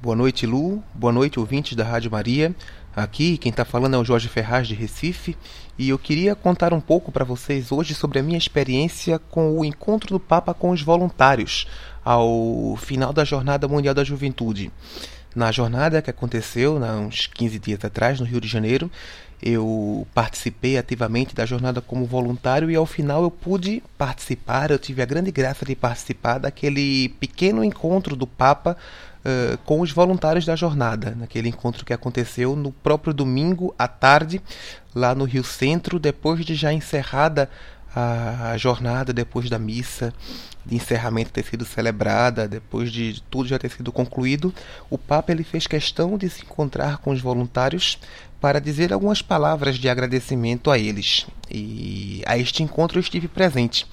Boa noite, Lu. Boa noite, ouvintes da Rádio Maria. Aqui quem está falando é o Jorge Ferraz de Recife e eu queria contar um pouco para vocês hoje sobre a minha experiência com o encontro do Papa com os voluntários ao final da Jornada Mundial da Juventude. Na jornada que aconteceu há uns 15 dias atrás no Rio de Janeiro, eu participei ativamente da jornada como voluntário e ao final eu pude participar, eu tive a grande graça de participar daquele pequeno encontro do Papa uh, com os voluntários da jornada, naquele encontro que aconteceu no próprio domingo à tarde, lá no Rio Centro, depois de já encerrada a, a jornada, depois da missa de encerramento ter sido celebrada, depois de tudo já ter sido concluído, o Papa ele fez questão de se encontrar com os voluntários para dizer algumas palavras de agradecimento a eles. E a este encontro eu estive presente.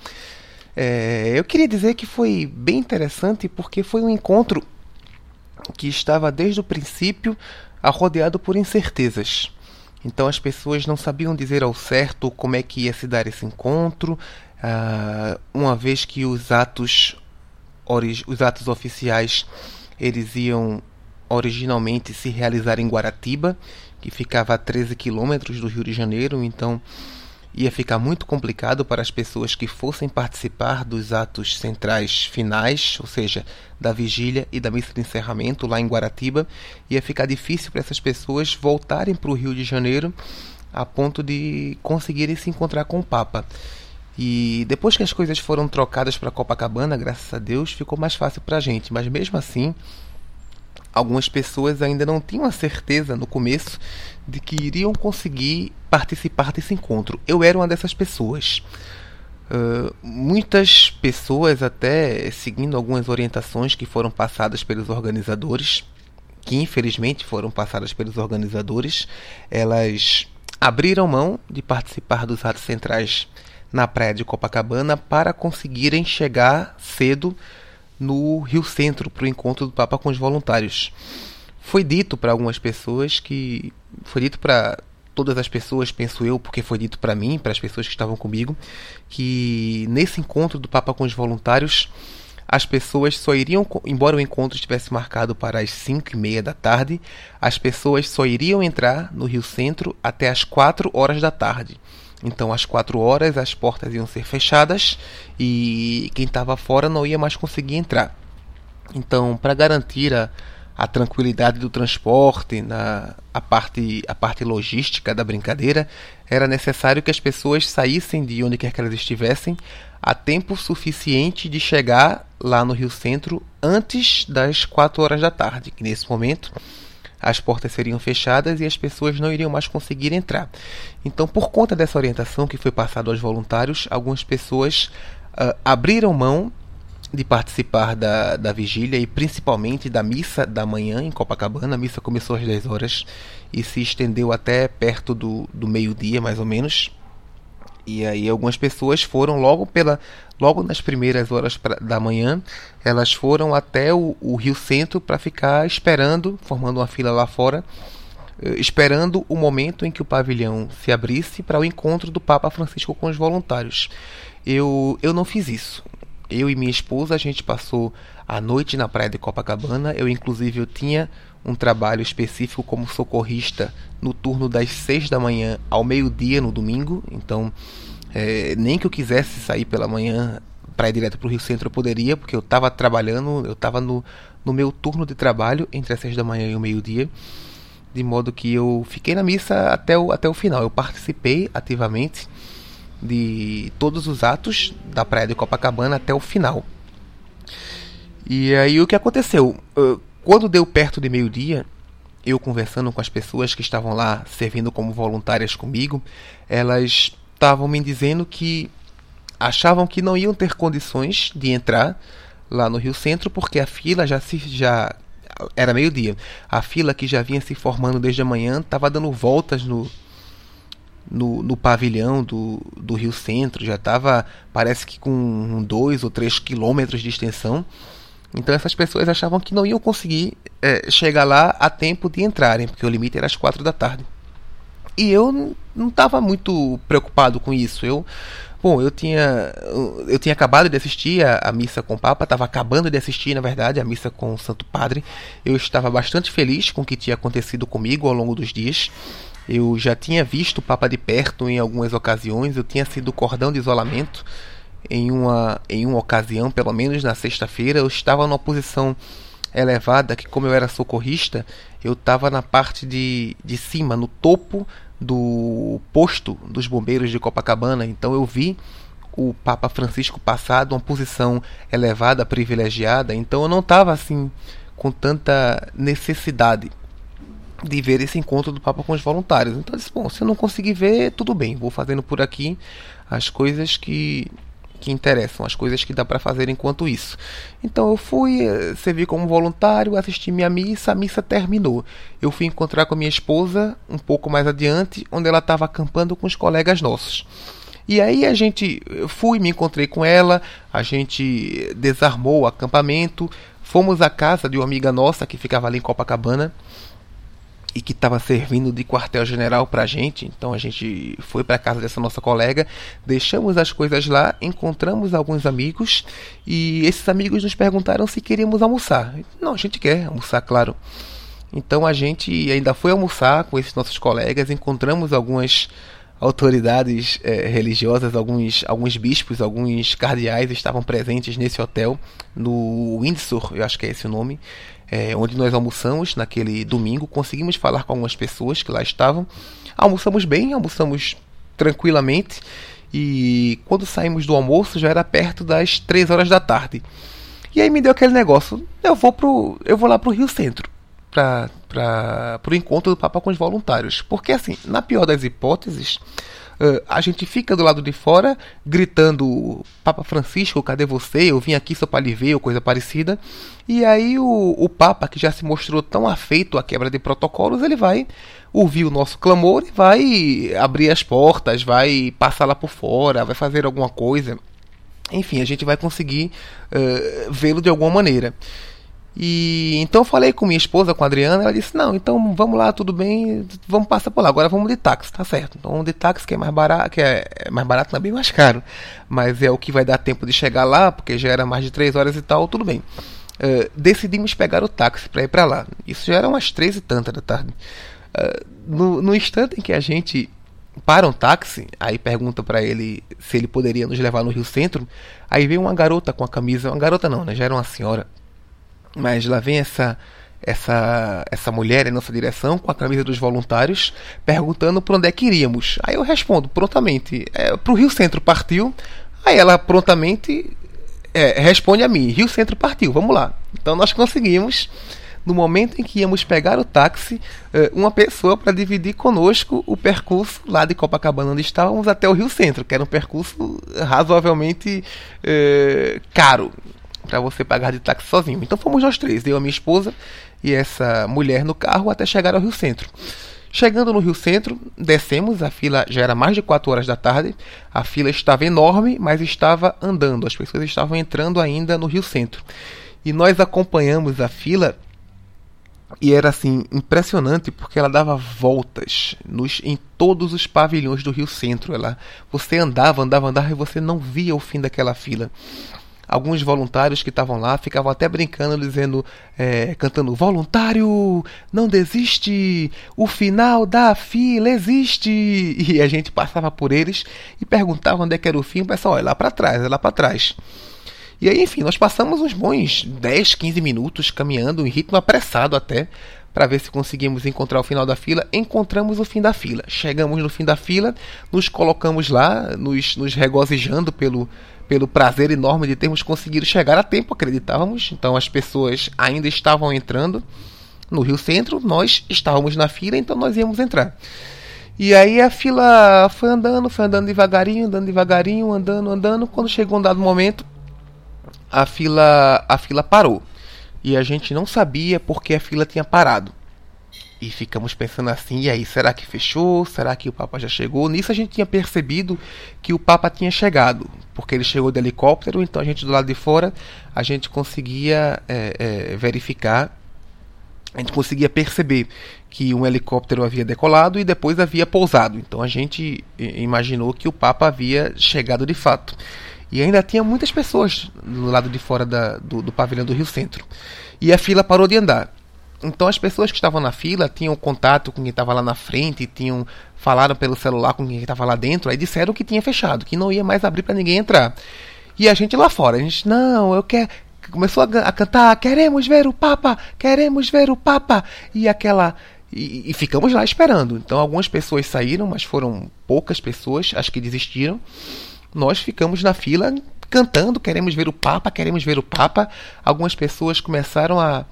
É, eu queria dizer que foi bem interessante porque foi um encontro que estava desde o princípio rodeado por incertezas. Então as pessoas não sabiam dizer ao certo como é que ia se dar esse encontro, uh, uma vez que os atos, os atos oficiais eles iam originalmente se realizar em Guaratiba, que ficava a 13 quilômetros do Rio de Janeiro, então ia ficar muito complicado para as pessoas que fossem participar dos atos centrais finais, ou seja, da vigília e da missa de encerramento lá em Guaratiba. Ia ficar difícil para essas pessoas voltarem para o Rio de Janeiro a ponto de conseguirem se encontrar com o Papa. E depois que as coisas foram trocadas para Copacabana, graças a Deus, ficou mais fácil para a gente. Mas mesmo assim, algumas pessoas ainda não tinham a certeza no começo de que iriam conseguir participar desse encontro. Eu era uma dessas pessoas. Uh, muitas pessoas, até seguindo algumas orientações que foram passadas pelos organizadores, que infelizmente foram passadas pelos organizadores, elas abriram mão de participar dos atos centrais na praia de Copacabana para conseguirem chegar cedo no Rio Centro para o encontro do Papa com os voluntários. Foi dito para algumas pessoas que. Foi dito para todas as pessoas, penso eu, porque foi dito para mim, para as pessoas que estavam comigo, que nesse encontro do Papa com os voluntários, as pessoas só iriam, embora o encontro estivesse marcado para as 5 e meia da tarde, as pessoas só iriam entrar no Rio Centro até as 4 horas da tarde. Então, às 4 horas, as portas iam ser fechadas e quem estava fora não ia mais conseguir entrar. Então, para garantir a, a tranquilidade do transporte, na, a, parte, a parte logística da brincadeira, era necessário que as pessoas saíssem de onde quer que elas estivessem a tempo suficiente de chegar lá no Rio Centro antes das 4 horas da tarde, que nesse momento as portas seriam fechadas e as pessoas não iriam mais conseguir entrar. Então, por conta dessa orientação que foi passada aos voluntários, algumas pessoas uh, abriram mão de participar da, da vigília e principalmente da missa da manhã em Copacabana. A missa começou às 10 horas e se estendeu até perto do, do meio-dia, mais ou menos. E aí algumas pessoas foram logo pela logo nas primeiras horas pra, da manhã, elas foram até o, o Rio Centro para ficar esperando, formando uma fila lá fora, eh, esperando o momento em que o pavilhão se abrisse para o encontro do Papa Francisco com os voluntários. Eu eu não fiz isso. Eu e minha esposa a gente passou a noite na praia de Copacabana. Eu inclusive eu tinha um trabalho específico como socorrista no turno das 6 da manhã ao meio-dia no domingo. Então, é, nem que eu quisesse sair pela manhã para ir direto para o Rio Centro eu poderia, porque eu estava trabalhando, eu estava no, no meu turno de trabalho entre as 6 da manhã e o meio-dia. De modo que eu fiquei na missa até o, até o final. Eu participei ativamente de todos os atos da Praia de Copacabana até o final. E aí o que aconteceu? Quando deu perto de meio-dia, eu conversando com as pessoas que estavam lá servindo como voluntárias comigo, elas estavam me dizendo que achavam que não iam ter condições de entrar lá no Rio Centro porque a fila já se já era meio-dia. A fila que já vinha se formando desde a manhã estava dando voltas no, no, no, pavilhão do, do Rio Centro, já estava, parece que com dois ou três quilômetros de extensão. Então essas pessoas achavam que não iam conseguir é, chegar lá a tempo de entrarem, porque o limite era às quatro da tarde. E eu não estava muito preocupado com isso. Eu, Bom, eu tinha eu tinha acabado de assistir a, a missa com o Papa, estava acabando de assistir, na verdade, a missa com o Santo Padre. Eu estava bastante feliz com o que tinha acontecido comigo ao longo dos dias. Eu já tinha visto o Papa de perto em algumas ocasiões, eu tinha sido cordão de isolamento em uma, em uma ocasião, pelo menos na sexta-feira. Eu estava numa posição elevada que, como eu era socorrista, eu estava na parte de, de cima, no topo do posto dos bombeiros de Copacabana. Então eu vi o Papa Francisco passar de uma posição elevada, privilegiada. Então eu não estava assim com tanta necessidade de ver esse encontro do Papa com os voluntários. Então eu disse, bom, se eu não conseguir ver, tudo bem, vou fazendo por aqui as coisas que que interessam, as coisas que dá para fazer enquanto isso. Então eu fui, eh, servi como voluntário, assisti minha missa, a missa terminou. Eu fui encontrar com minha esposa um pouco mais adiante, onde ela estava acampando com os colegas nossos. E aí a gente fui, me encontrei com ela, a gente desarmou o acampamento, fomos à casa de uma amiga nossa que ficava ali em Copacabana e que estava servindo de quartel-general para a gente. Então a gente foi para casa dessa nossa colega, deixamos as coisas lá, encontramos alguns amigos e esses amigos nos perguntaram se queríamos almoçar. Não, a gente quer almoçar, claro. Então a gente ainda foi almoçar com esses nossos colegas, encontramos algumas autoridades eh, religiosas, alguns, alguns bispos, alguns cardeais estavam presentes nesse hotel, no Windsor, eu acho que é esse o nome, é, onde nós almoçamos naquele domingo. Conseguimos falar com algumas pessoas que lá estavam. Almoçamos bem, almoçamos tranquilamente. E quando saímos do almoço já era perto das 3 horas da tarde. E aí me deu aquele negócio, eu vou pro, eu vou lá pro Rio Centro para para o encontro do Papa com os voluntários. Porque assim, na pior das hipóteses, Uh, a gente fica do lado de fora gritando Papa Francisco, cadê você? Eu vim aqui só para lhe ver, ou coisa parecida. E aí o, o Papa, que já se mostrou tão afeito à quebra de protocolos, ele vai ouvir o nosso clamor e vai abrir as portas, vai passar lá por fora, vai fazer alguma coisa. Enfim, a gente vai conseguir uh, vê-lo de alguma maneira. E então eu falei com minha esposa, com a Adriana, ela disse: "Não, então vamos lá, tudo bem, vamos passar por lá. Agora vamos de táxi, tá certo? Então de táxi que é mais barato, que é, é mais barato, não é mais caro, mas é o que vai dar tempo de chegar lá, porque já era mais de três horas e tal, tudo bem. Uh, decidimos pegar o táxi para ir para lá. Isso já era umas três e tanta da tarde. Uh, no, no instante em que a gente para um táxi, aí pergunta para ele se ele poderia nos levar no Rio Centro. Aí vem uma garota com a camisa, uma garota não, né? Já era uma senhora mas lá vem essa essa essa mulher em nossa direção com a camisa dos voluntários perguntando para onde é que iríamos. Aí eu respondo prontamente, é, para o Rio Centro partiu. Aí ela prontamente é, responde a mim, Rio Centro partiu, vamos lá. Então nós conseguimos no momento em que íamos pegar o táxi, é, uma pessoa para dividir conosco o percurso lá de Copacabana, onde estávamos, até o Rio Centro, que era um percurso razoavelmente é, caro para você pagar de táxi sozinho. Então fomos nós três, eu, a minha esposa e essa mulher no carro até chegar ao Rio Centro. Chegando no Rio Centro, descemos, a fila já era mais de 4 horas da tarde, a fila estava enorme, mas estava andando, as pessoas estavam entrando ainda no Rio Centro. E nós acompanhamos a fila e era assim impressionante porque ela dava voltas nos, em todos os pavilhões do Rio Centro. Ela, você andava, andava, andava e você não via o fim daquela fila alguns voluntários que estavam lá ficavam até brincando, dizendo, é, cantando: Voluntário, não desiste, o final da fila existe. E a gente passava por eles e perguntava onde é que era o fim. O pessoal, é lá para trás, é lá para trás. E aí, enfim, nós passamos uns bons 10, 15 minutos caminhando em ritmo apressado até para ver se conseguimos encontrar o final da fila. Encontramos o fim da fila. Chegamos no fim da fila, nos colocamos lá, nos, nos regozijando pelo, pelo prazer enorme de termos conseguido chegar a tempo, acreditávamos. Então as pessoas ainda estavam entrando no Rio Centro, nós estávamos na fila, então nós íamos entrar. E aí a fila foi andando, foi andando devagarinho, andando devagarinho, andando, andando. Quando chegou um dado momento, a fila, a fila parou. E a gente não sabia porque a fila tinha parado. E ficamos pensando assim, e aí, será que fechou? Será que o Papa já chegou? Nisso a gente tinha percebido que o Papa tinha chegado, porque ele chegou de helicóptero, então a gente do lado de fora, a gente conseguia é, é, verificar a gente conseguia perceber que um helicóptero havia decolado e depois havia pousado. Então a gente imaginou que o Papa havia chegado de fato. E ainda tinha muitas pessoas do lado de fora da, do, do pavilhão do Rio Centro. E a fila parou de andar. Então as pessoas que estavam na fila tinham contato com quem estava lá na frente, tinham falaram pelo celular com quem estava lá dentro, aí disseram que tinha fechado, que não ia mais abrir para ninguém entrar. E a gente lá fora, a gente, não, eu quero. Começou a, a cantar, queremos ver o Papa, queremos ver o Papa. E aquela. E, e, ficamos lá esperando. Então algumas pessoas saíram, mas foram poucas pessoas, as que desistiram. Nós ficamos na fila cantando, queremos ver o Papa, queremos ver o Papa. Algumas pessoas começaram a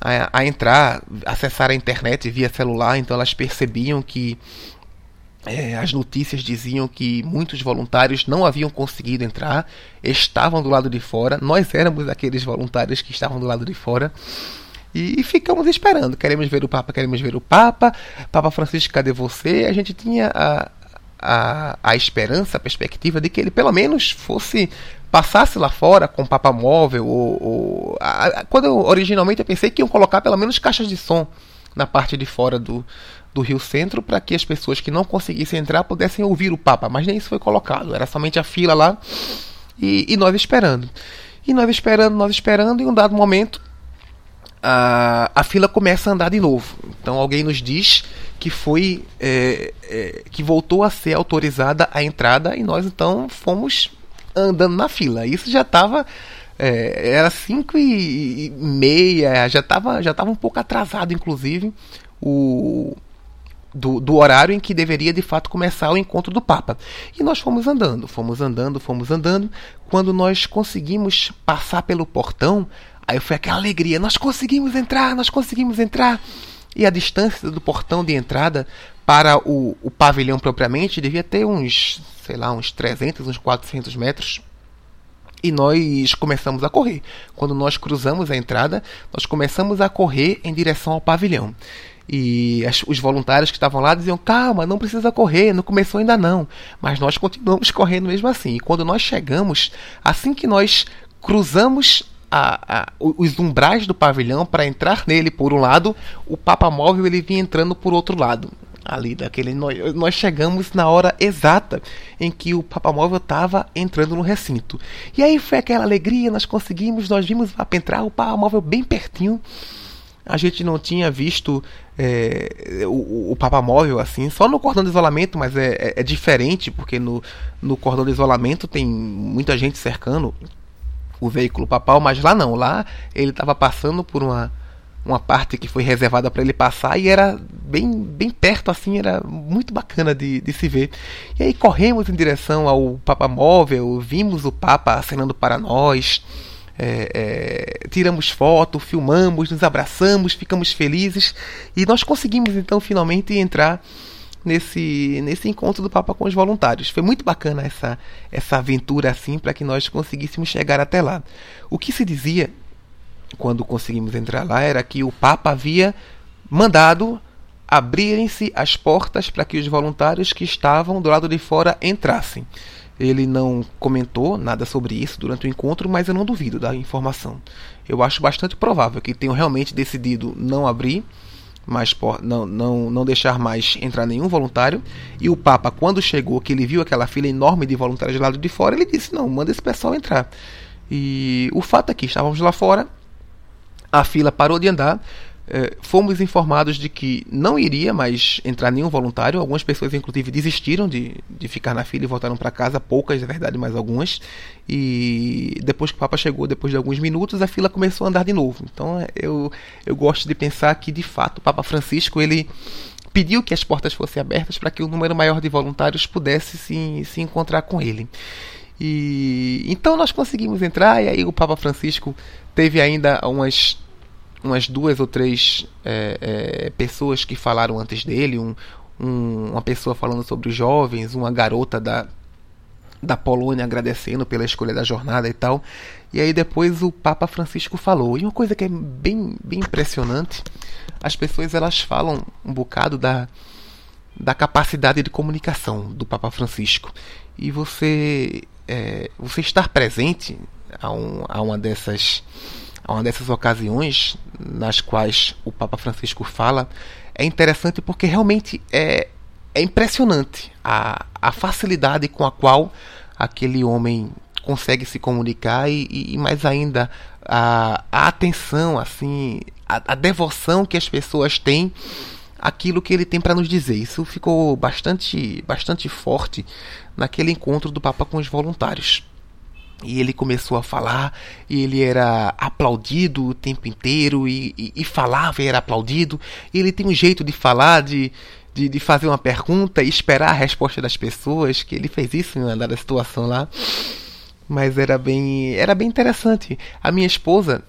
a, a entrar, acessar a internet via celular, então elas percebiam que é, as notícias diziam que muitos voluntários não haviam conseguido entrar, estavam do lado de fora. Nós éramos aqueles voluntários que estavam do lado de fora. E, ficamos esperando. Queremos ver o Papa, queremos ver o Papa. Papa Francisco, cadê você? A gente tinha a, a, a esperança, a perspectiva de que ele pelo menos fosse passasse lá fora com Papa móvel ou, ou a, a, quando eu, originalmente eu pensei que iam colocar pelo menos caixas de som na parte de fora do, do Rio Centro para que as pessoas que não conseguissem entrar pudessem ouvir o Papa, mas nem isso foi colocado, era somente a fila lá e, e nós esperando. E nós esperando, nós esperando, e em um dado momento a, a fila começa a andar de novo. Então alguém nos diz que foi é, é, que voltou a ser autorizada a entrada e nós então fomos andando na fila. Isso já estava é, era 5 e meia, já estava já tava um pouco atrasado, inclusive, o, do, do, horário em que deveria de fato começar o encontro do Papa. E nós fomos andando, fomos andando, fomos andando. Quando nós conseguimos passar pelo portão, aí foi aquela alegria: nós conseguimos entrar, nós conseguimos entrar. E a distância do portão de entrada para o, o pavilhão propriamente devia ter uns, sei lá, uns 300, uns 400 metros. E nós começamos a correr. Quando nós cruzamos a entrada, nós começamos a correr em direção ao pavilhão. E as, os voluntários que estavam lá diziam: calma, não precisa correr, não começou ainda não. Mas nós continuamos correndo mesmo assim. E quando nós chegamos, assim que nós cruzamos a, a, os umbrais do pavilhão para entrar nele por um lado, o Papa Móvel ele vinha entrando por outro lado. Ali daquele nós, nós chegamos na hora exata em que o Papa Móvel estava entrando no recinto. E aí foi aquela alegria, nós conseguimos, nós vimos entrar, o Papa Móvel bem pertinho. A gente não tinha visto é, o, o Papa Móvel assim, só no cordão de isolamento, mas é, é, é diferente, porque no, no cordão de isolamento tem muita gente cercando o veículo papal, mas lá não, lá ele estava passando por uma, uma parte que foi reservada para ele passar e era bem, bem perto assim, era muito bacana de, de se ver. E aí corremos em direção ao Papa Móvel, vimos o Papa acenando para nós. É, é, tiramos foto, filmamos, nos abraçamos, ficamos felizes e nós conseguimos então finalmente entrar nesse, nesse encontro do Papa com os voluntários. Foi muito bacana essa, essa aventura assim para que nós conseguíssemos chegar até lá. O que se dizia quando conseguimos entrar lá era que o Papa havia mandado abrirem-se as portas para que os voluntários que estavam do lado de fora entrassem. Ele não comentou nada sobre isso durante o encontro, mas eu não duvido da informação. Eu acho bastante provável que tenham realmente decidido não abrir mais não, não, não deixar mais entrar nenhum voluntário. E o Papa, quando chegou, que ele viu aquela fila enorme de voluntários do lado de fora, ele disse: Não, manda esse pessoal entrar. E o fato é que estávamos lá fora, a fila parou de andar, eh, fomos informados de que não iria mais entrar nenhum voluntário. Algumas pessoas, inclusive, desistiram de, de ficar na fila e voltaram para casa. Poucas, é verdade, mas algumas. E depois que o Papa chegou, depois de alguns minutos, a fila começou a andar de novo. Então, eu, eu gosto de pensar que, de fato, o Papa Francisco ele pediu que as portas fossem abertas para que o um número maior de voluntários pudesse se, se encontrar com ele. E então nós conseguimos entrar e aí o Papa Francisco teve ainda umas umas duas ou três é, é, pessoas que falaram antes dele, um, um, uma pessoa falando sobre os jovens, uma garota da, da Polônia agradecendo pela escolha da jornada e tal. E aí depois o Papa Francisco falou. E uma coisa que é bem, bem impressionante, as pessoas elas falam um bocado da, da capacidade de comunicação do Papa Francisco. E você, é, você estar presente a, um, a uma dessas uma dessas ocasiões nas quais o Papa Francisco fala, é interessante porque realmente é, é impressionante a, a facilidade com a qual aquele homem consegue se comunicar e, e mais ainda a, a atenção, assim, a, a, devoção que as pessoas têm aquilo que ele tem para nos dizer. Isso ficou bastante, bastante forte naquele encontro do Papa com os voluntários. E ele começou a falar, e ele era aplaudido o tempo inteiro, e, e, e falava e era aplaudido. E ele tem um jeito de falar, de, de, de, fazer uma pergunta e esperar a resposta das pessoas, que ele fez isso em uma dada situação lá. Mas era bem, era bem interessante. A minha esposa,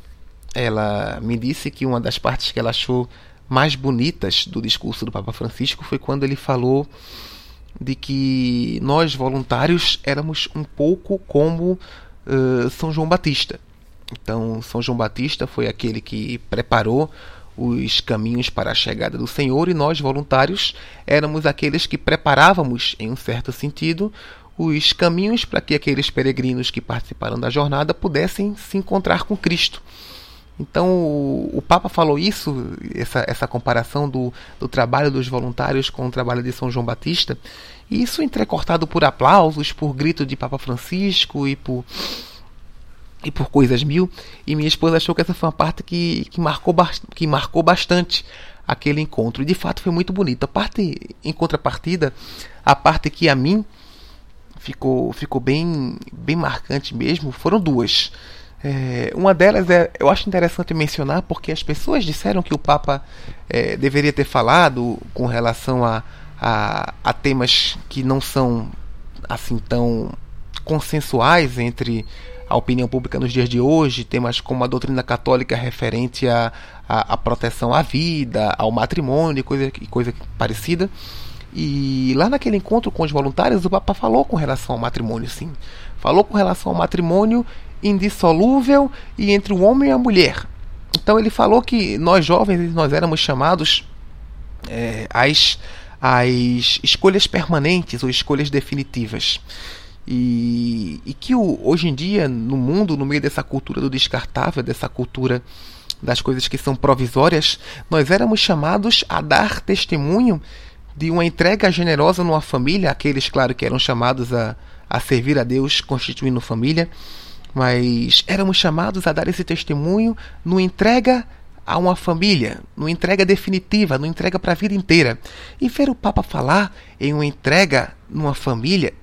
ela me disse que uma das partes que ela achou mais bonitas do discurso do Papa Francisco foi quando ele falou de que nós voluntários éramos um pouco como uh, São João Batista. Então, São João Batista foi aquele que preparou os caminhos para a chegada do Senhor e nós voluntários éramos aqueles que preparávamos, em um certo sentido, os caminhos para que aqueles peregrinos que participaram da jornada pudessem se encontrar com Cristo. Então o, o, Papa falou isso, essa, essa comparação do, do trabalho dos voluntários com o trabalho de São João Batista, e isso entrecortado por aplausos, por grito de Papa Francisco e por e por coisas mil. E minha esposa achou que essa foi uma parte que, que, marcou, que marcou bastante aquele encontro. E de fato foi muito bonito. A parte, em contrapartida, a parte que a mim ficou, ficou bem, bem marcante mesmo, foram duas. É, uma delas é, eu acho interessante mencionar porque as pessoas disseram que o Papa é, deveria ter falado com relação a, a, a, temas que não são assim tão consensuais entre a opinião pública nos dias de hoje, temas como a doutrina católica referente à a, a, proteção à vida, ao matrimônio e coisa, coisa parecida. E lá naquele encontro com os voluntários, o Papa falou com relação ao matrimônio, sim. Falou com relação ao matrimônio indissolúvel e entre o homem e a mulher. Então ele falou que nós jovens nós éramos chamados é, às, às escolhas permanentes ou escolhas definitivas. E, e que hoje em dia, no mundo, no meio dessa cultura do descartável, dessa cultura das coisas que são provisórias, nós éramos chamados a dar testemunho de uma entrega generosa numa família, aqueles, claro, que eram chamados a, a servir a Deus constituindo família, mas éramos chamados a dar esse testemunho no entrega a uma família, no entrega definitiva, no entrega para a vida inteira. E ver o Papa falar em uma entrega numa família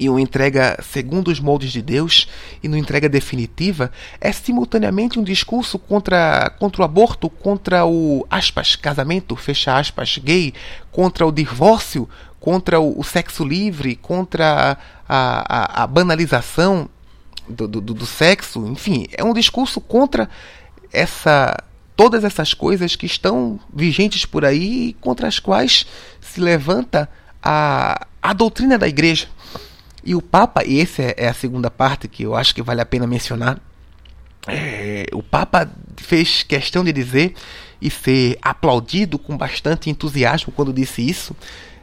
e uma entrega segundo os moldes de Deus e uma entrega definitiva é simultaneamente um discurso contra, contra o aborto, contra o aspas, casamento, fecha aspas, gay, contra o divórcio, contra o, o sexo livre, contra a, a, a banalização do, do, do sexo, enfim, é um discurso contra essa todas essas coisas que estão vigentes por aí e contra as quais se levanta a, a doutrina da igreja. E o Papa, e essa é, é a segunda parte que eu acho que vale a pena mencionar, é, o Papa fez questão de dizer e ser aplaudido com bastante entusiasmo quando disse isso,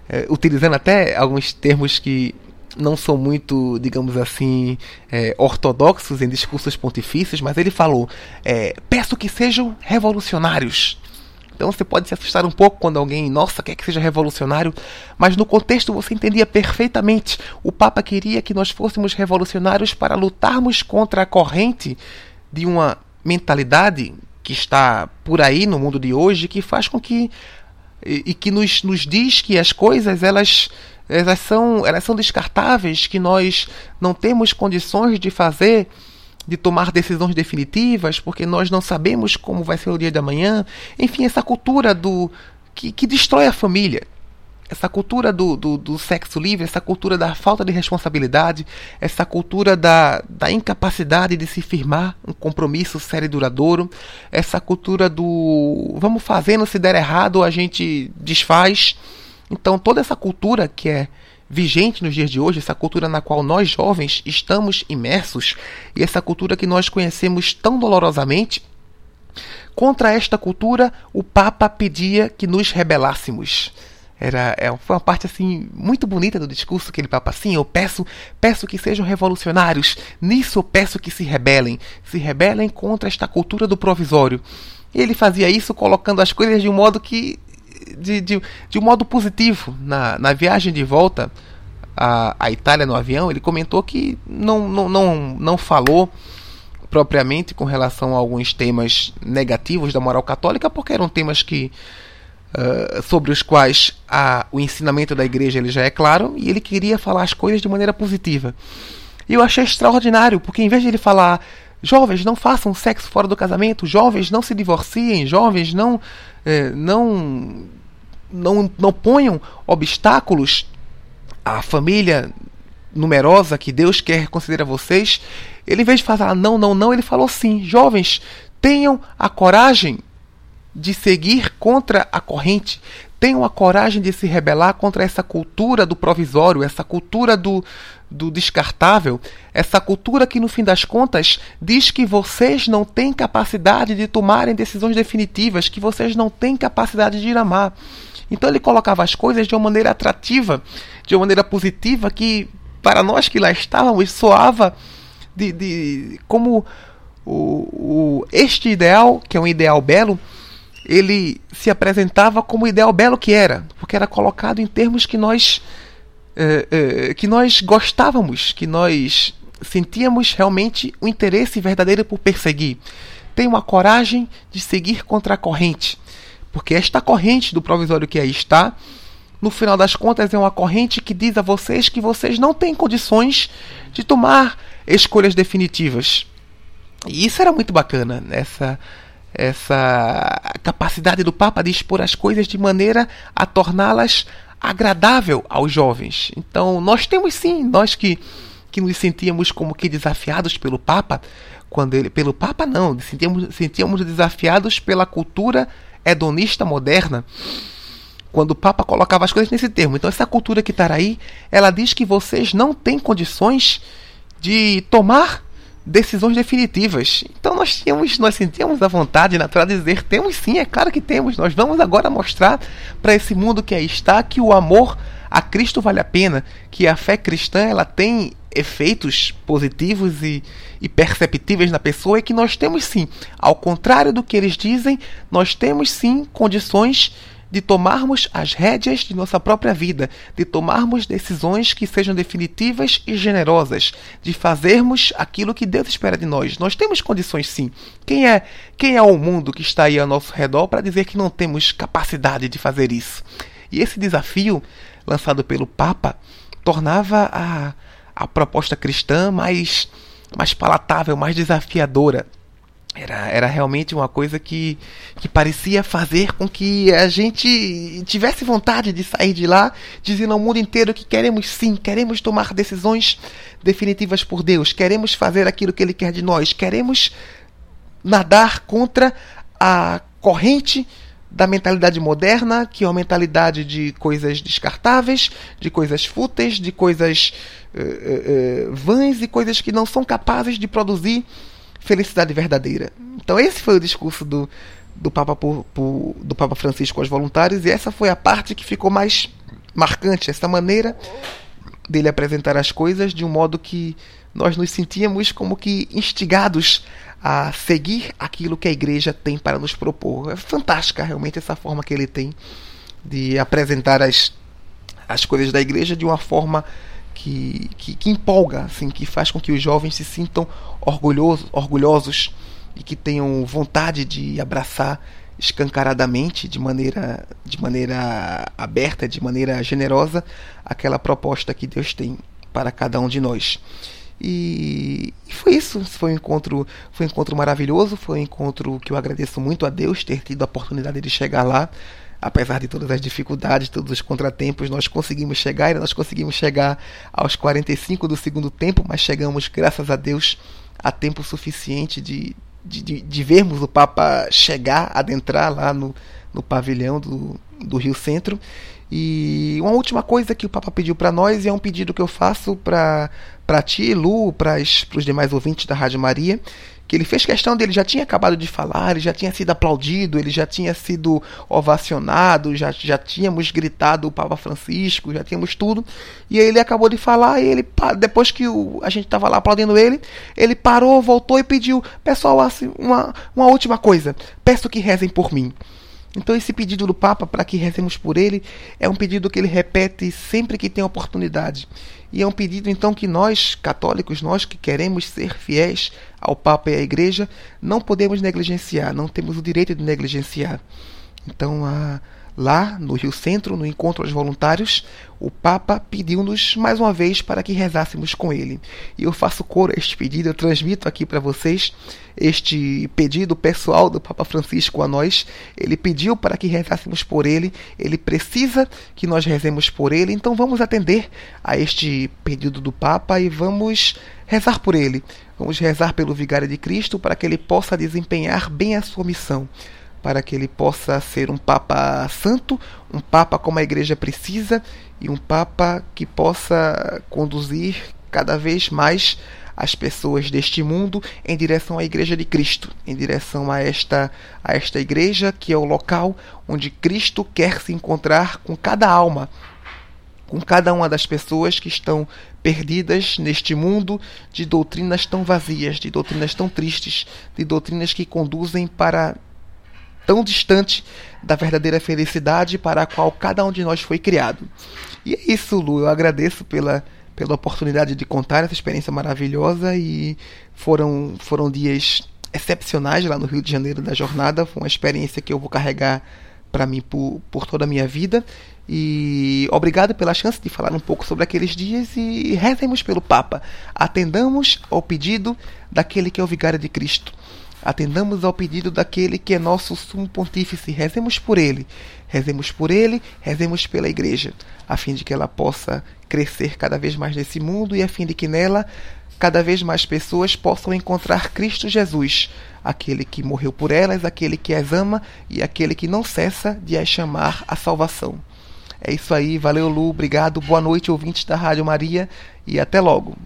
é, utilizando até alguns termos que não são muito, digamos assim, é, ortodoxos em discursos pontifícios, mas ele falou: é, peço que sejam revolucionários. Então você pode se assustar um pouco quando alguém, nossa, quer que seja revolucionário, mas no contexto você entendia perfeitamente. O Papa queria que nós fôssemos revolucionários para lutarmos contra a corrente de uma mentalidade que está por aí no mundo de hoje, que faz com que e, que nos, nos diz que as coisas elas elas são, elas são descartáveis, que nós não temos condições de fazer, de tomar decisões definitivas, porque nós não sabemos como vai ser o dia de amanhã. Enfim, essa cultura do que, que destrói a família. Essa cultura do, do, do, sexo livre, essa cultura da falta de responsabilidade, essa cultura da, da incapacidade de se firmar um compromisso sério e duradouro, essa cultura do vamos fazendo, se der errado a gente desfaz então, toda essa cultura que é vigente nos dias de hoje, essa cultura na qual nós jovens estamos imersos e essa cultura que nós conhecemos tão dolorosamente, contra esta cultura, o Papa pedia que nos rebelássemos. Era, é, foi uma parte assim muito bonita do discurso que ele papa assim, eu peço, peço que sejam revolucionários, nisso eu peço que se rebelem, se rebelem contra esta cultura do provisório. E ele fazia isso colocando as coisas de um modo que de, de, de um modo positivo. Na, na viagem de volta à, à Itália no avião, ele comentou que não, não, não, não falou propriamente com relação a alguns temas negativos da moral católica, porque eram temas que uh, sobre os quais a, o ensinamento da igreja ele já é claro, e ele queria falar as coisas de maneira positiva. E eu achei extraordinário, porque em vez de ele falar jovens não façam sexo fora do casamento, jovens não se divorciem, jovens não eh, não não, não ponham obstáculos à família numerosa que Deus quer considerar vocês, ele, em vez de falar não, não, não, ele falou sim: jovens, tenham a coragem de seguir contra a corrente, tenham a coragem de se rebelar contra essa cultura do provisório, essa cultura do, do descartável, essa cultura que, no fim das contas, diz que vocês não têm capacidade de tomarem decisões definitivas, que vocês não têm capacidade de ir amar. Então ele colocava as coisas de uma maneira atrativa, de uma maneira positiva, que para nós que lá estávamos soava de, de como o, o, este ideal, que é um ideal belo, ele se apresentava como o ideal belo que era, porque era colocado em termos que nós é, é, que nós gostávamos, que nós sentíamos realmente o interesse verdadeiro por perseguir. Tenham a coragem de seguir contra a corrente, porque esta corrente do provisório que aí está, no final das contas, é uma corrente que diz a vocês que vocês não têm condições de tomar escolhas definitivas. E isso era muito bacana, essa essa capacidade do Papa de expor as coisas de maneira a torná-las agradável aos jovens. Então, nós temos sim, nós que que nos sentíamos como que desafiados pelo Papa, quando ele pelo Papa não, sentíamos sentíamos desafiados pela cultura hedonista moderna quando o Papa colocava as coisas nesse termo. Então, essa cultura que está aí, ela diz que vocês não têm condições de tomar decisões definitivas. Então nós tínhamos, nós sentíamos a vontade natural de dizer, temos sim, é claro que temos. Nós vamos agora mostrar para esse mundo que aí está que o amor a Cristo vale a pena, que a fé cristã ela tem efeitos positivos e, e perceptíveis na pessoa e que nós temos sim, ao contrário do que eles dizem, nós temos sim condições de tomarmos as rédeas de nossa própria vida, de tomarmos decisões que sejam definitivas e generosas, de fazermos aquilo que Deus espera de nós. Nós temos condições sim. Quem é, quem é o mundo que está aí ao nosso redor para dizer que não temos capacidade de fazer isso? E esse desafio lançado pelo Papa tornava a, a proposta cristã mais mais palatável, mais desafiadora. Era, era realmente uma coisa que, que parecia fazer com que a gente tivesse vontade de sair de lá, dizendo ao mundo inteiro que queremos sim, queremos tomar decisões definitivas por Deus, queremos fazer aquilo que Ele quer de nós, queremos nadar contra a corrente da mentalidade moderna, que é uma mentalidade de coisas descartáveis, de coisas fúteis, de coisas uh, uh, vãs e coisas que não são capazes de produzir felicidade verdadeira. Então esse foi o discurso do, do Papa por, por, do Papa Francisco aos voluntários e essa foi a parte que ficou mais marcante, essa maneira dele apresentar as coisas de um modo que nós nos sentíamos como que instigados a seguir aquilo que a igreja tem para nos propor. É fantástica realmente essa forma que ele tem de apresentar as, as coisas da igreja de uma forma que, que, que, empolga, assim, que faz com que os jovens se sintam orgulhosos, orgulhosos e que tenham vontade de abraçar escancaradamente, de maneira, de maneira aberta, de maneira generosa, aquela proposta que Deus tem para cada um de nós. E, e, foi isso. Foi um encontro, foi um encontro maravilhoso. Foi um encontro que eu agradeço muito a Deus ter tido a oportunidade de chegar lá apesar de todas as dificuldades, todos os contratempos, nós conseguimos chegar nós conseguimos chegar aos 45 do segundo tempo, mas chegamos, graças a Deus, a tempo suficiente de, de, de, de vermos o Papa chegar, adentrar lá no, no pavilhão do, do Rio Centro. E uma última coisa que o Papa pediu para nós, e é um pedido que eu faço para ti, Lu, para os demais ouvintes da Rádio Maria, que ele fez questão dele, já tinha acabado de falar, ele já tinha sido aplaudido, ele já tinha sido ovacionado, já, já tínhamos gritado o Papa Francisco, já tínhamos tudo. E aí ele acabou de falar, e ele, depois que o, a gente estava lá aplaudindo ele, ele parou, voltou e pediu: Pessoal, assim, uma, uma última coisa, peço que rezem por mim. Então, esse pedido do Papa para que rezemos por ele é um pedido que ele repete sempre que tem oportunidade. E é um pedido, então, que nós, católicos, nós que queremos ser fiéis ao Papa e à Igreja, não podemos negligenciar, não temos o direito de negligenciar. Então, a Lá no Rio Centro, no encontro aos voluntários, o Papa pediu-nos mais uma vez para que rezássemos com ele. E eu faço coro a este pedido, eu transmito aqui para vocês este pedido pessoal do Papa Francisco a nós. Ele pediu para que rezássemos por ele, ele precisa que nós rezemos por ele, então vamos atender a este pedido do Papa e vamos rezar por ele. Vamos rezar pelo Vigário de Cristo para que ele possa desempenhar bem a sua missão para que ele possa ser um Papa santo, um Papa como a Igreja precisa e um Papa que possa conduzir cada vez mais as pessoas deste mundo em direção à Igreja de Cristo, em direção a esta, a esta Igreja que é o local onde Cristo quer se encontrar com cada alma, com cada uma das pessoas que estão perdidas neste mundo de doutrinas tão vazias, de doutrinas tão tristes, de doutrinas que conduzem para tão distante da verdadeira felicidade para a qual cada um de nós foi criado. E é isso, Lu. Eu agradeço pela, pela oportunidade de contar essa experiência maravilhosa e foram, foram dias excepcionais lá no Rio de Janeiro da jornada. Foi uma experiência que eu vou carregar para mim por, por toda a minha vida. E obrigado pela chance de falar um pouco sobre aqueles dias e rezemos pelo Papa. Atendamos ao pedido daquele que é o vigário de Cristo. Atendamos ao pedido daquele que é nosso sumo pontífice, rezemos por ele, rezemos por ele, rezemos pela igreja, a fim de que ela possa crescer cada vez mais nesse mundo e a fim de que nela cada vez mais pessoas possam encontrar Cristo Jesus, aquele que morreu por elas, aquele que as ama e aquele que não cessa de as chamar à salvação. É isso aí, valeu Lu, obrigado, boa noite ouvintes da Rádio Maria. E até logo.